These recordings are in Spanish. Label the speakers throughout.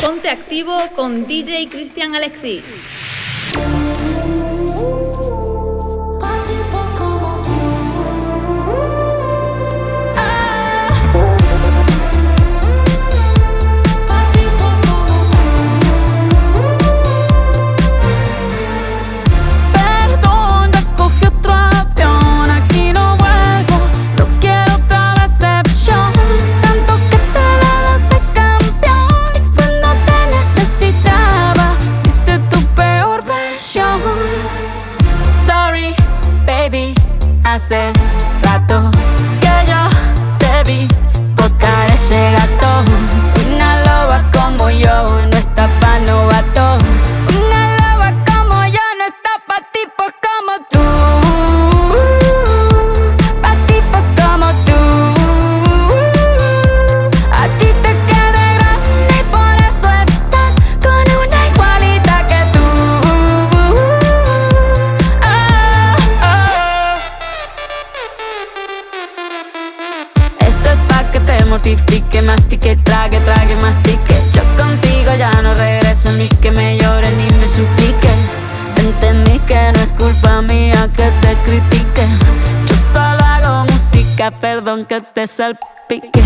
Speaker 1: Ponte activo con DJ Cristian Alexis.
Speaker 2: Que te salpique.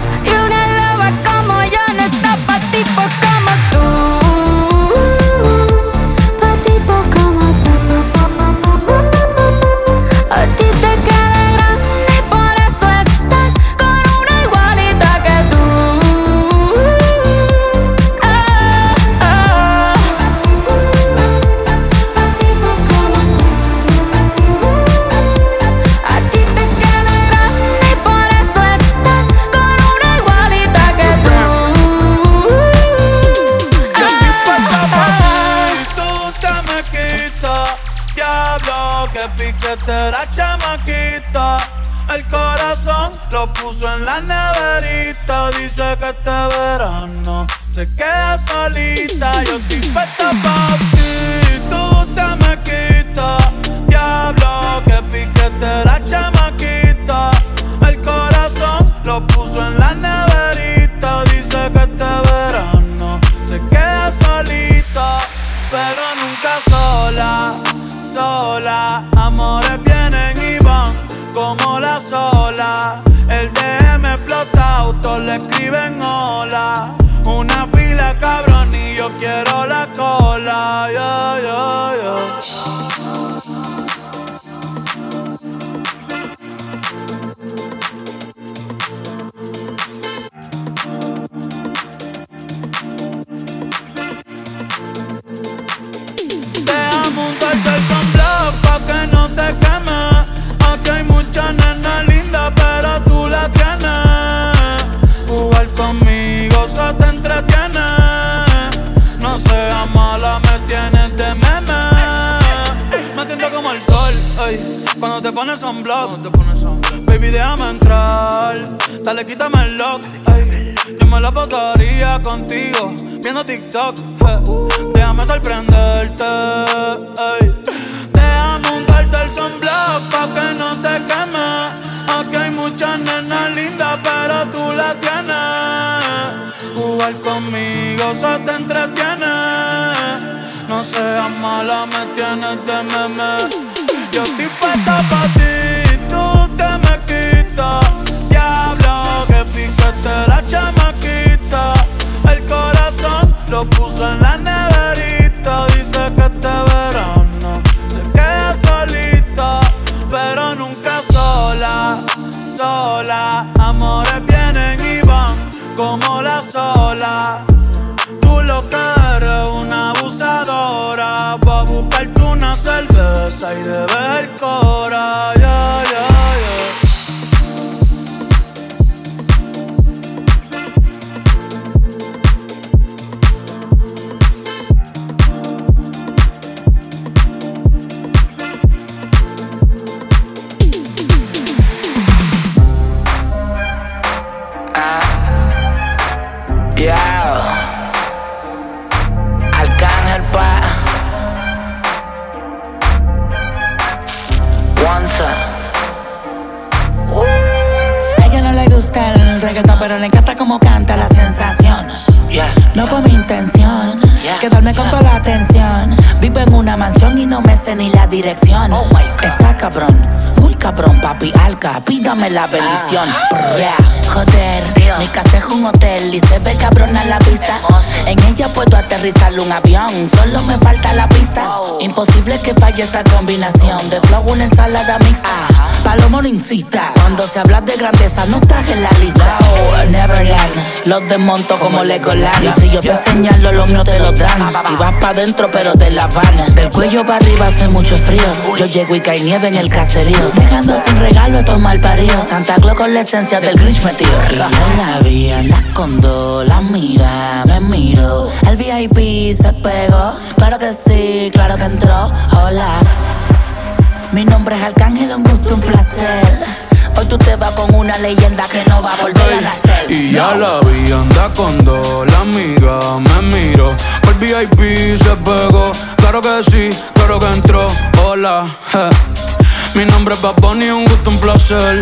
Speaker 3: Dice que este verano se queda solita. Yo estoy puesta pa' ti, tú te me quitas.
Speaker 4: Cuando te pones te pones
Speaker 3: Baby, déjame entrar. Dale, quítame el lock. Yo me la pasaría contigo viendo TikTok. Déjame sorprenderte. Déjame untarte el sunblock pa' que no te queme. Aquí hay muchas nenas lindas, pero tú la tienes. Jugar conmigo se te entretiene. No seas mala, me tienes de meme. Yo estoy puesta pa' ti, tú te me quitas. Diablo, que piquete la chamaquita. El corazón lo puso en la neverita. Dice que este verano se queda solita, pero nunca sola, sola. Amores vienen y van como la sola. Tú lo que eres una abusadora. Va a buscarte una cerveza y de
Speaker 5: dirección.
Speaker 4: Oh.
Speaker 5: Está cabrón, muy cabrón, papi alca. Pídame la bendición. Brr, yeah. Joder,
Speaker 4: Dios.
Speaker 5: mi casa es un hotel y se ve cabrón a la vista. En ella puedo aterrizar un avión, solo me falta la pista. Imposible que falle esta combinación de flow, una ensalada mixta. Palomo no incita, cuando se habla de grandeza no estás en la lista. Oh, Neverland, los desmonto como Legoland. Y si yo te señalo, los míos te lo dan. Y vas pa' dentro, pero te la van. Del cuello para arriba hace mucho frío. Yo llego y cae nieve en el caserío. Dejando sin regalo a tomar parido. Santa Claus con la esencia del Grinch metido. Y yo la vi, con dos, la mira, me miro. El VIP se pegó, claro que sí, claro que entró. Hola. Mi nombre es Arcángel, un gusto, un placer. Hoy tú te vas con una leyenda que no va a volver a nacer.
Speaker 3: Y ya la vi, anda con dos, la amiga me miró. El VIP se pegó, claro que sí, claro que entró. Hola, je. mi nombre es Bad Bunny, un gusto, un placer.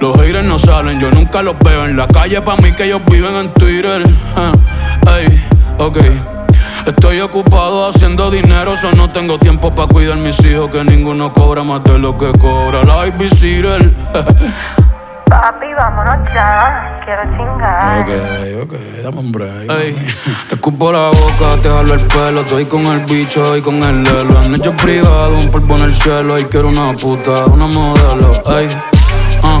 Speaker 3: Los haters no salen, yo nunca los veo en la calle. Pa' mí que ellos viven en Twitter. Ah, Ey, ok. Estoy ocupado haciendo dinero, so no tengo tiempo para cuidar mis hijos. Que ninguno cobra más de lo que cobra la babysitter.
Speaker 6: Papi, vámonos ya. Quiero chingar.
Speaker 3: Ok, ok, dame un break. Ey, te escupo la boca, te jalo el pelo. Estoy con el bicho y con el lelo. Han hecho privado, un polvo en el cielo. Y quiero una puta, una modelo. Ey, ah,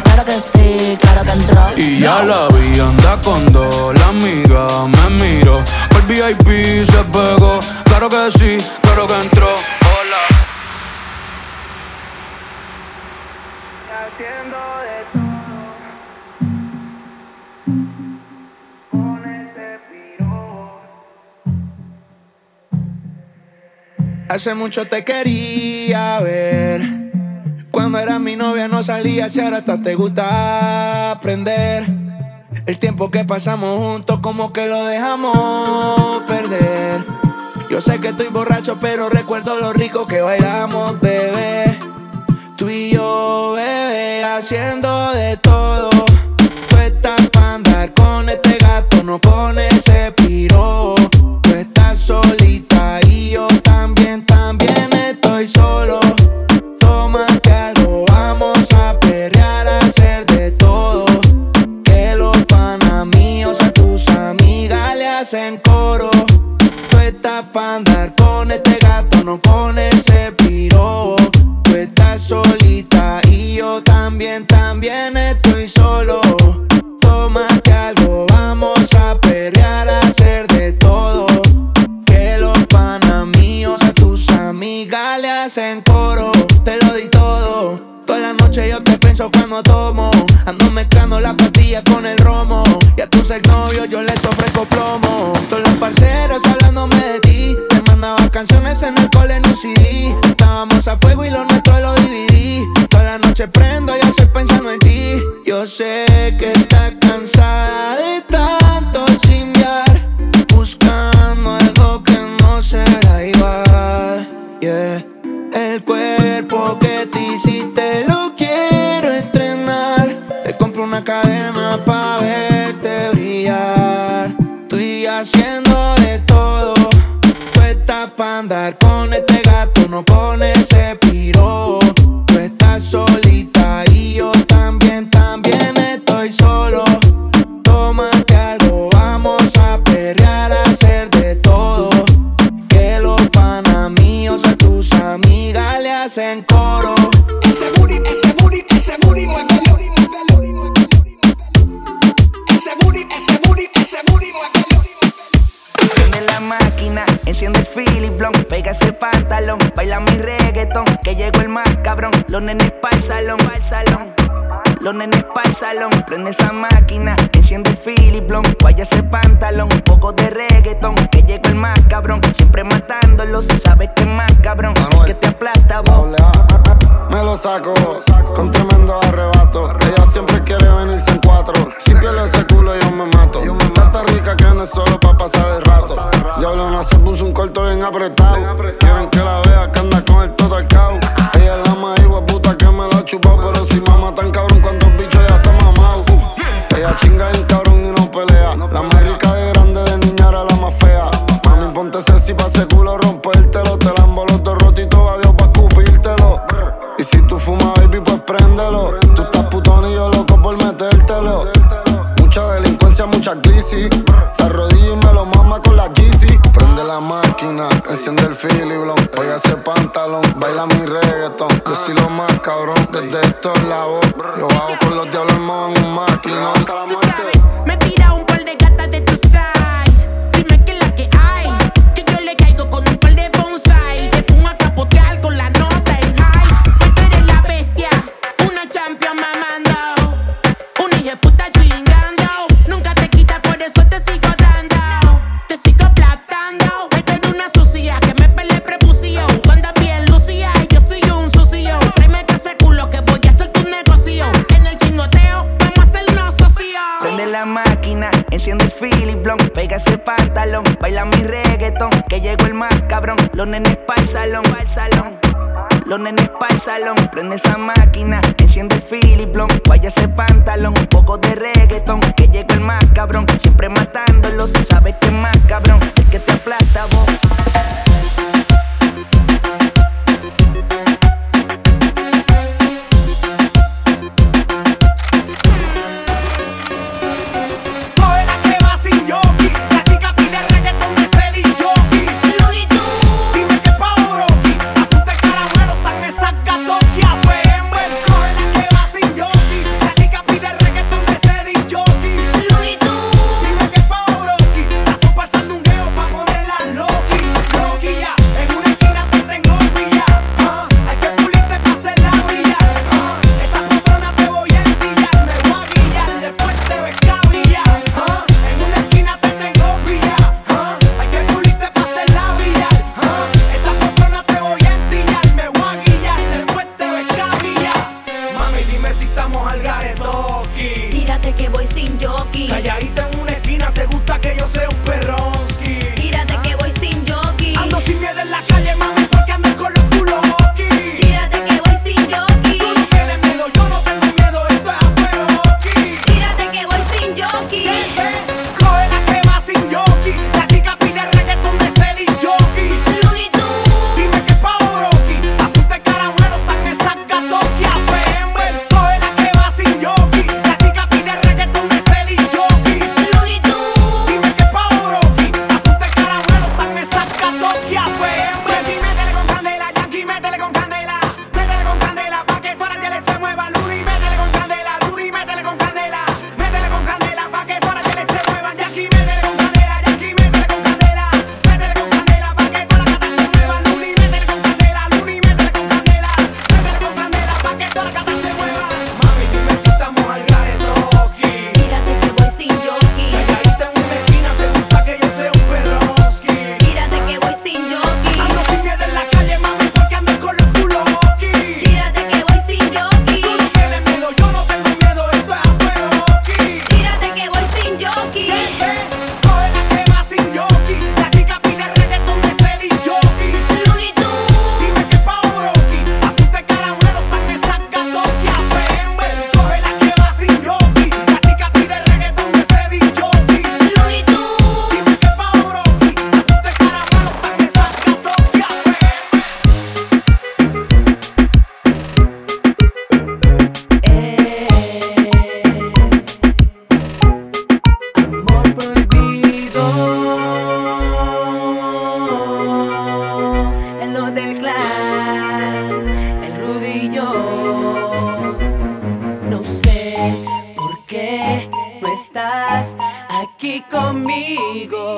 Speaker 5: claro que sí, claro que entró.
Speaker 3: Y ya la vi, anda con dos, la amiga me miró. El VIP se pegó, claro que sí, claro que entró. Hola.
Speaker 7: hace mucho te quería ver. Cuando era mi novia no salías y ahora hasta te gusta aprender. El tiempo que pasamos juntos como que lo dejamos perder. Yo sé que estoy borracho pero recuerdo lo rico que bailamos, bebé. Tú y yo, bebé, haciendo de todo. Tú estás para andar con este gato, no con ese piro. Cuando tomo. Ando mezclando las pastillas con el romo. Y a tus exnovios yo les ofrezco plomo. Todos los parceros hablándome de ti. Te mandaba canciones en el cole en un CD. Estábamos a fuego y lo nuestro lo dividí. Toda la noche prendo y estoy pensando en ti. Yo sé que estás cansada Los
Speaker 4: nenes pa'l salón, prende esa máquina, enciende el Philip vaya ese pantalón, un poco de reggaetón, que llegó el más cabrón, siempre matándolo, si sabes que es más cabrón, que te aplasta vos.
Speaker 8: Me lo saco con tremendo arrebato. Ella siempre quiere venirse en cuatro. Si pierde ese culo, yo me mato. Está rica que no es solo pa' pasar el rato. Diablo, se puso un corto bien apretado. Quieren que la vea que anda con el todo al. Ella es la más hijo puta que me lo ha chupado. Pero si Ella chinga en cabrón y no pelea. La más rica de grande, de niña era la más fea. Mami, ponte sexy pa' ese culo rompértelo. Te la los dos rotos y todavía pa' escupírtelo. Y si tú fumas, baby, pues préndelo. Tú estás putón y yo loco por metértelo. Mucha delincuencia, mucha crisis. Se mi reggaeton. Yo soy lo más cabrón desde estos lados. Yo bajo con los diablos en un maquinón.
Speaker 4: Los nenes pa'l salón, pa'l salón. Los nenes pa'l salón, prende esa máquina, enciende el Philip Blanc, vaya ese pantalón, un poco de reggaetón, que llegó el más cabrón, siempre matándolo, si sabes que más cabrón, el que te aplasta vos.
Speaker 9: que
Speaker 10: voy sin jockey.
Speaker 11: Calladita en una esquina, te gusta que yo sea
Speaker 12: conmigo.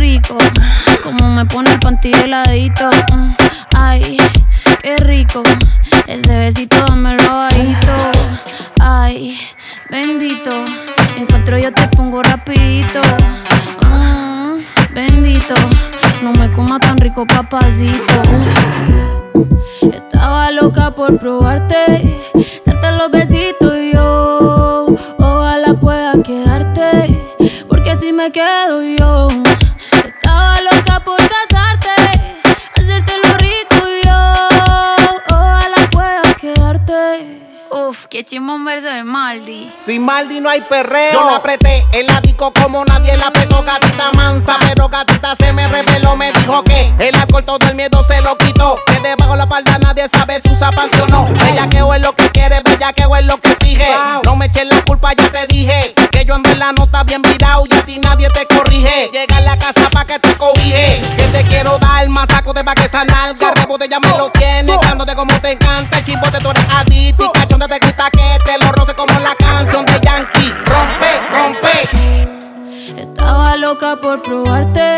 Speaker 7: rico. Como me pone el panty heladito. Ay, qué rico. Ese besito me lo bajito. Ay, bendito. Encuentro yo te pongo rapidito. Mm, bendito. No me coma tan rico, papacito. Estaba loca por probarte, darte los besitos y yo. Ojalá pueda quedarte, porque si me quedo yo. que chimba verso de Maldi.
Speaker 13: Sin Maldi no hay perreo. Yo la apreté el ático como nadie la apretó, gatita mansa. Ah. Pero gatita se me reveló, me dijo que el alcohol todo el miedo se lo quitó. Que debajo la palda nadie sabe si usa panty o no. Bellaqueo es lo que quiere, bellaqueo es lo que exige. No me eches la culpa, ya te dije. Que yo en verdad no está bien virado y a ti nadie te corrige. Llega a la casa pa' que te cobije. Que te quiero dar más saco de
Speaker 7: por probarte.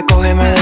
Speaker 14: recógeme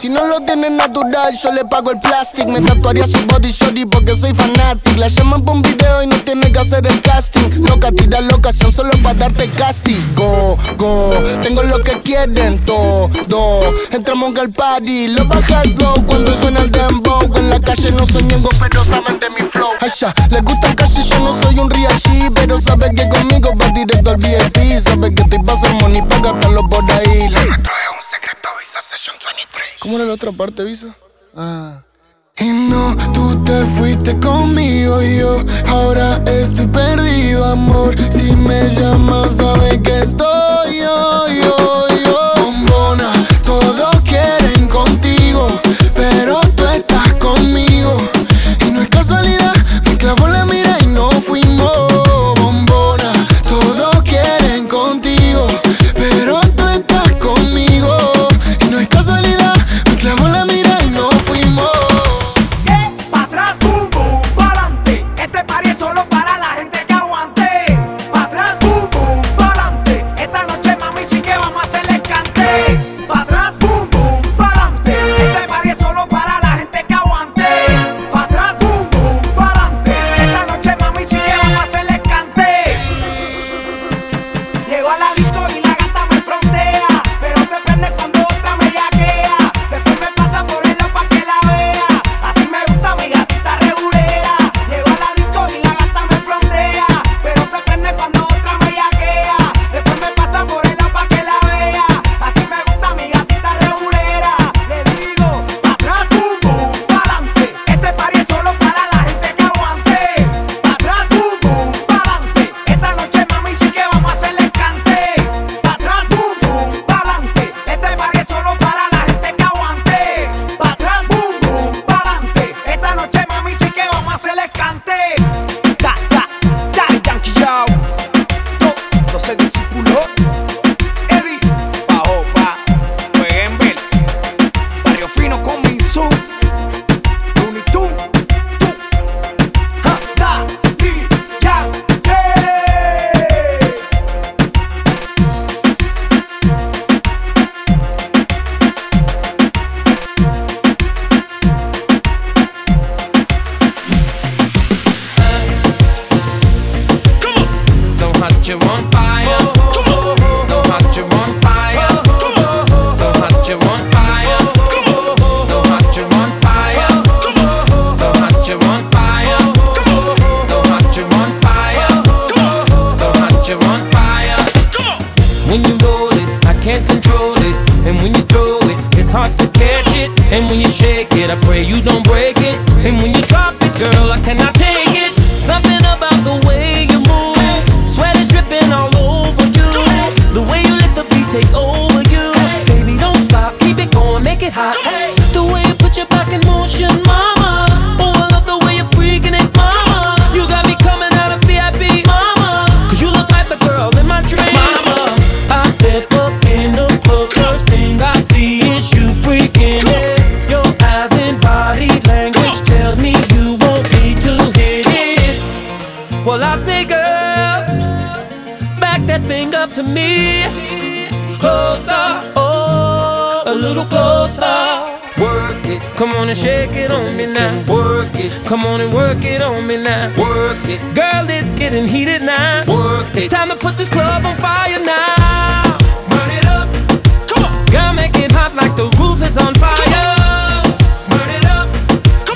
Speaker 15: Si no
Speaker 2: lo
Speaker 16: tiene natural, yo le pago el plastic. Me tatuaría su body shorty porque soy fanatic. La llaman por un video y no tiene que hacer el casting. Loca, tira la ocasión solo para darte castigo. Go, go, tengo lo que quieren todo. Entramos al party, lo bajas low cuando suena el dembow. En la calle no soy ñengo, pero saben de mi flow. Ay, ya, les gusta casi yo no soy un real G, pero sabe que conmigo va directo al VIP. Sabe que te pasa money, para gastarlo por ahí. ¿Cómo era la otra parte, Visa? Ah. Y no, tú te fuiste conmigo y yo ahora estoy perdido, amor. Si me llamas, sabes que estoy yo, yo.
Speaker 11: se
Speaker 12: disipulo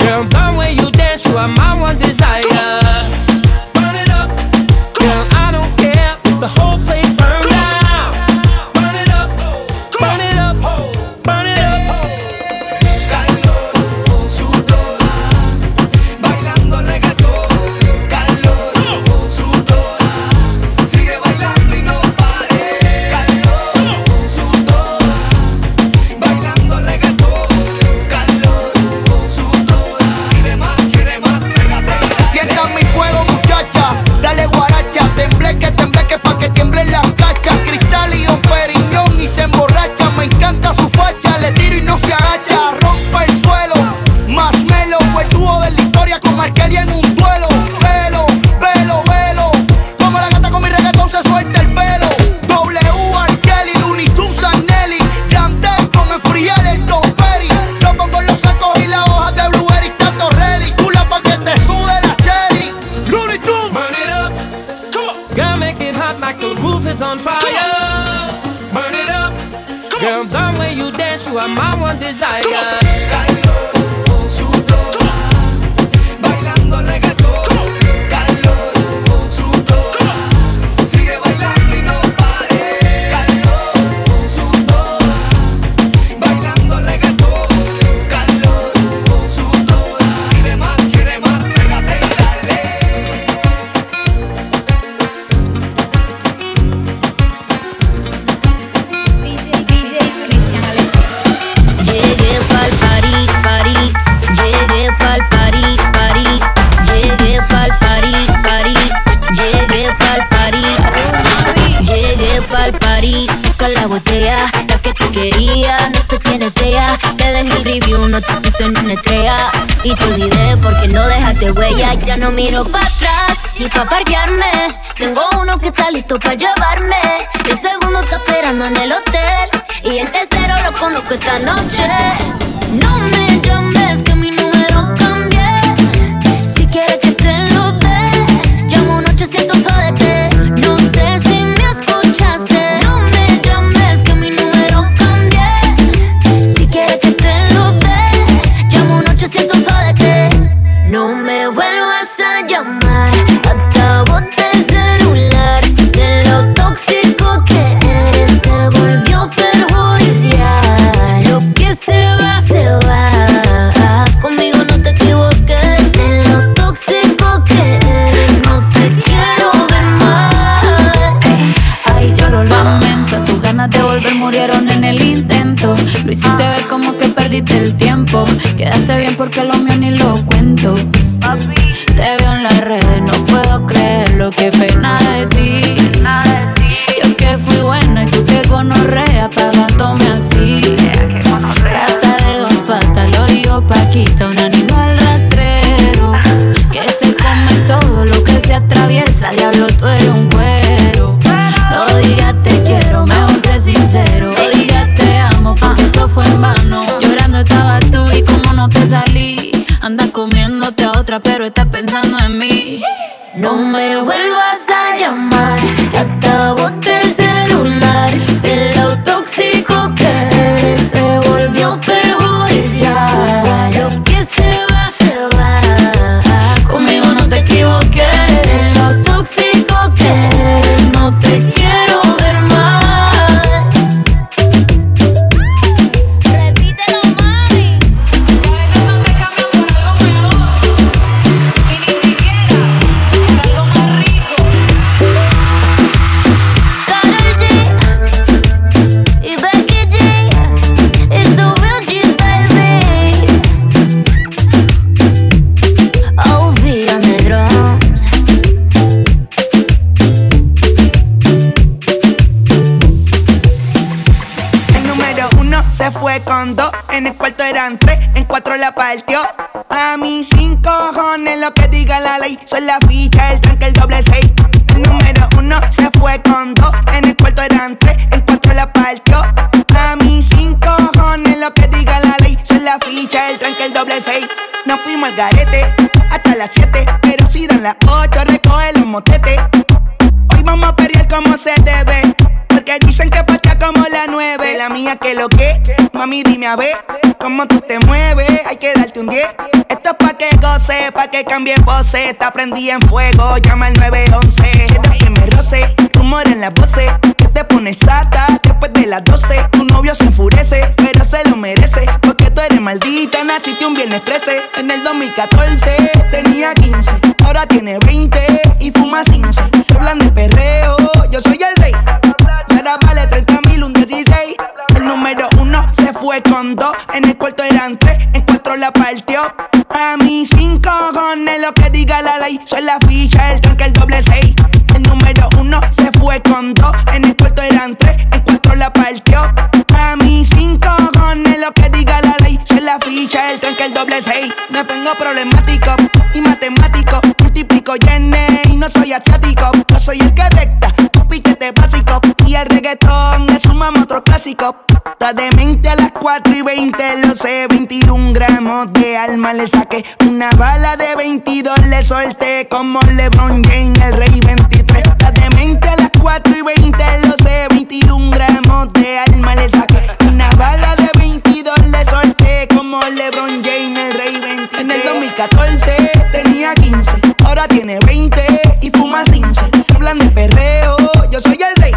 Speaker 12: Girl, mind when you dance, you are my one desire.
Speaker 17: La que tú querías, no sé quién es ella, te dejé el review, no te puse ni una estrella, y te olvidé porque no dejaste huella, ya no miro para atrás, ni pa' parquearme, tengo uno que está listo para llevarme, el segundo está esperando en el hotel, y el tercero lo conozco esta noche.
Speaker 18: Quedaste bien porque lo mío ni lo
Speaker 4: cambie voces. Está prendí en fuego, llama al 911. Quiero que me roce, rumor en las voces. Que te pones sata después de las 12. Tu novio se enfurece, pero se lo merece. Porque tú eres maldita, naciste un viernes 13. En el 2014 tenía 15, ahora tiene 20 y fuma 15. Se hablan de perreo, yo soy el rey. Y ahora vale 30 mil, un 16. El número uno se fue con dos. En el cuarto eran Soy la ficha, el tranque, el doble seis. El número uno se fue con dos. En el cuarto eran tres, en cuatro la partió. A mí sin cojones lo que diga la ley. Soy la ficha, el tranque, el doble seis. Me pongo problemático y matemático. Multiplico llene y no soy asiático. Yo soy el que recta, básico. Y el reggaetón es un mamá otro clásico. Está de mente a las 4 y 20, lo sé. 21 gramos de alma le saqué. Una bala de 22 le solté. Como LeBron James, el rey 23. Está de mente a las 4 y 20, lo sé. 21 gramos de alma le saqué. Una bala de 22 le solté.
Speaker 19: Como LeBron James, el rey 23. En el 2014 tenía 15. Ahora tiene yo soy el rey.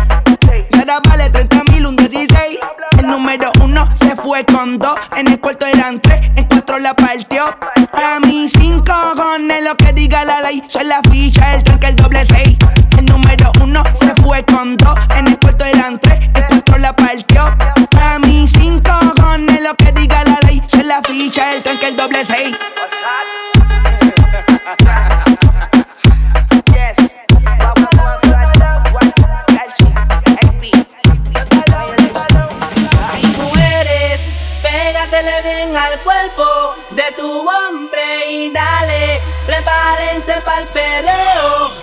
Speaker 19: Y ahora vale 30 mil, un 16. El número uno se fue con dos. En el cuarto eran tres, en cuatro la partió. A mí cinco con lo que diga la ley. Soy la ficha, el tanque, el doble seis. El número uno se fue con dos. En el cuarto eran tres, en cuatro la partió. A mí cinco con lo que diga la ley. Soy la ficha, el tanque, el doble seis.
Speaker 3: párense pa'l peleo.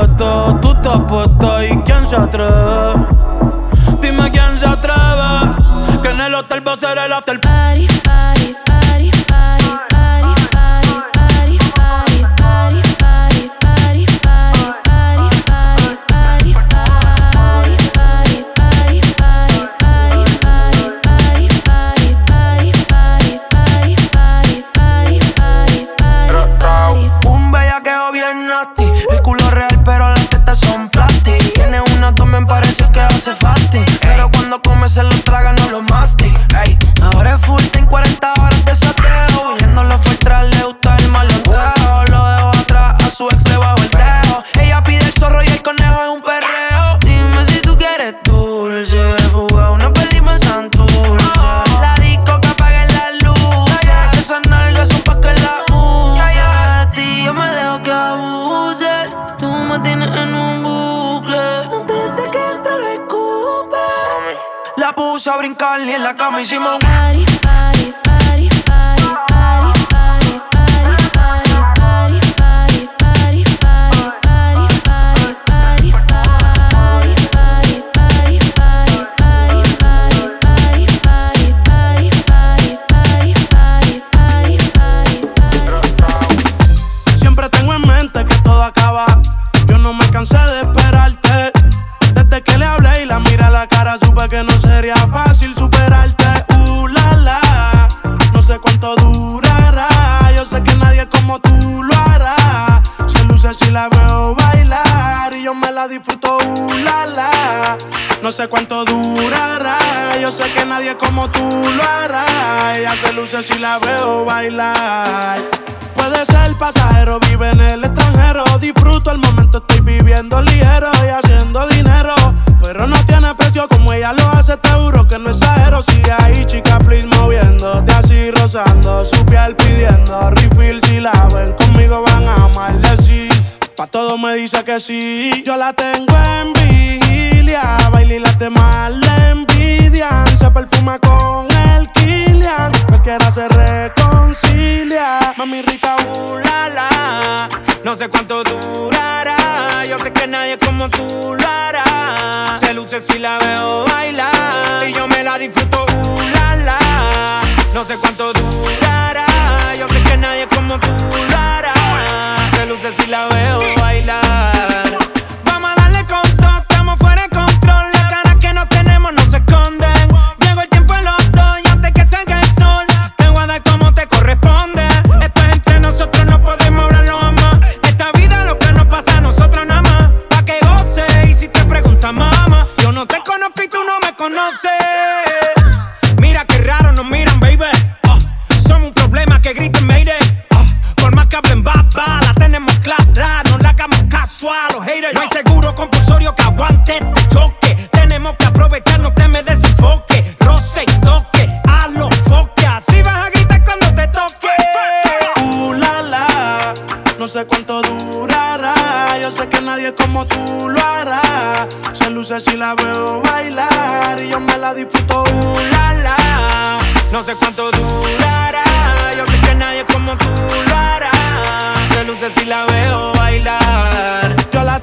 Speaker 3: Puesto, tú estás puesta y quién se atreve. Dime quién se atreve. Que en el hotel va a ser el after
Speaker 18: Party,
Speaker 7: la cama hicimos
Speaker 20: Ella se luce si la veo bailar. Puede ser pasajero, vive en el extranjero. Disfruto el momento, estoy viviendo ligero y haciendo dinero. Pero no tiene precio como ella lo hace, te juro que no exagero. Sigue ahí, chica, please, moviéndote así, rozando su piel pidiendo refill. Si la ven conmigo, van a maldecir. Pa' todo me dice que sí. Yo la tengo en vigilia. Baila y las demás le envidian. Se perfuma con el Kilian. Cualquiera se reconcilia. Mami rica, uh, la.
Speaker 7: No sé cuánto durará. Yo sé que nadie como tú lo hará. Se luce si la veo bailar. Y yo me la disfruto, uh. No sé cuánto durará. Yo sé que nadie como tú lo hará. Se luce si la veo bailar. Mira qué raro nos miran, baby. Ah, somos un problema que griten, mayday. Ah, por más que hablen baba, la tenemos clara. No la hagamos caso a los haters. No hay seguro compulsorio que aguante este choque. Tenemos que aprovechar, no te me desenfoque. Roce y toque, hazlo foque. Así vas a gritar cuando te toque.
Speaker 20: Uh, la, la. No sé cuánto nadie como tú lo hará. Se luce si la veo bailar. Y yo me la disfruto. Uh, la, la.
Speaker 7: No sé cuánto durará. Yo sé que nadie como tú lo hará. Se luce si la veo bailar.
Speaker 20: Yo la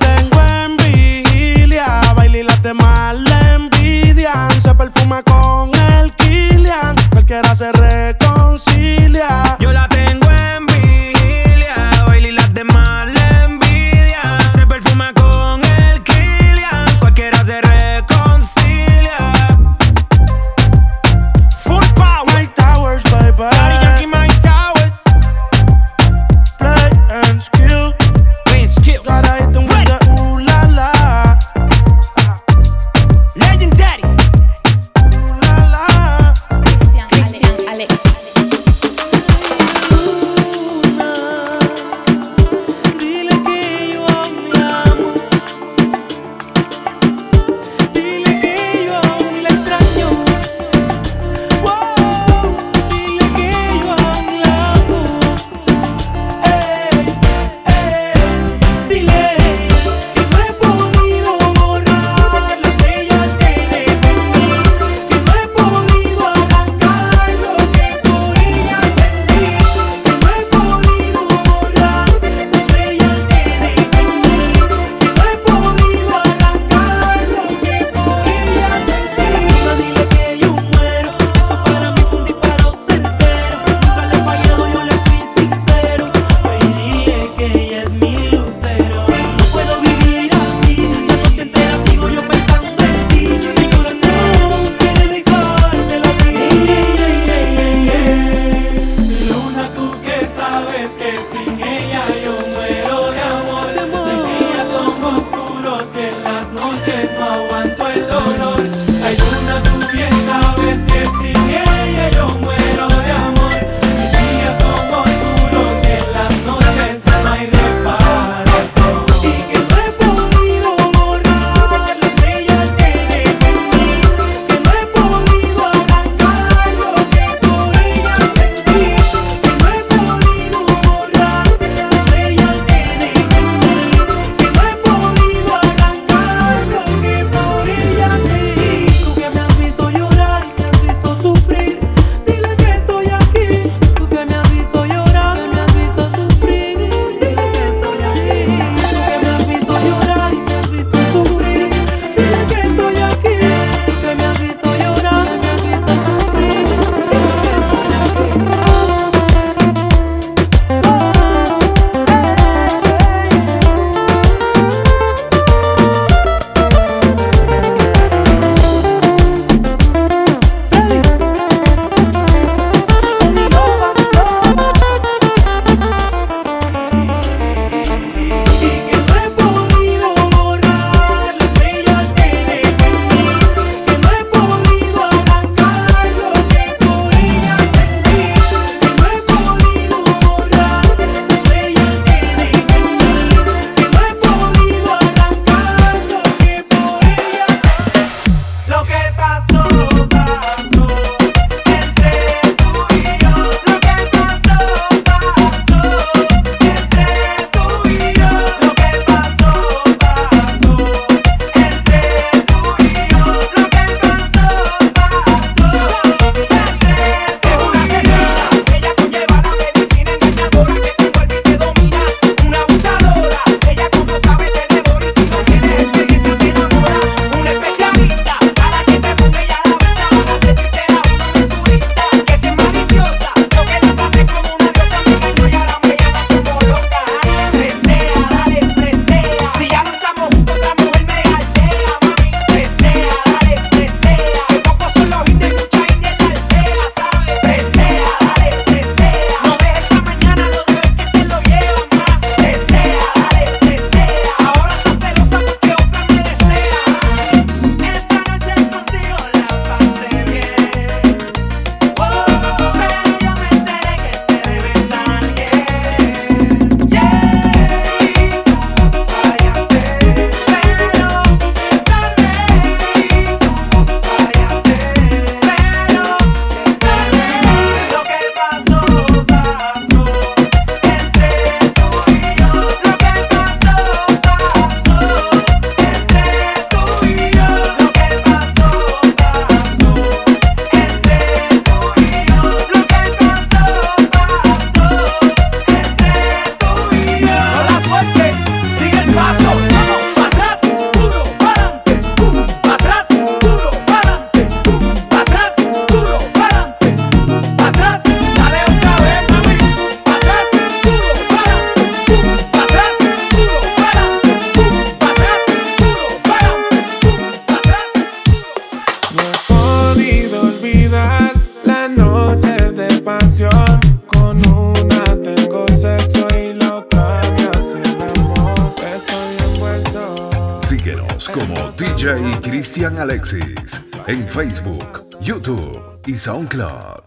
Speaker 21: SoundCloud.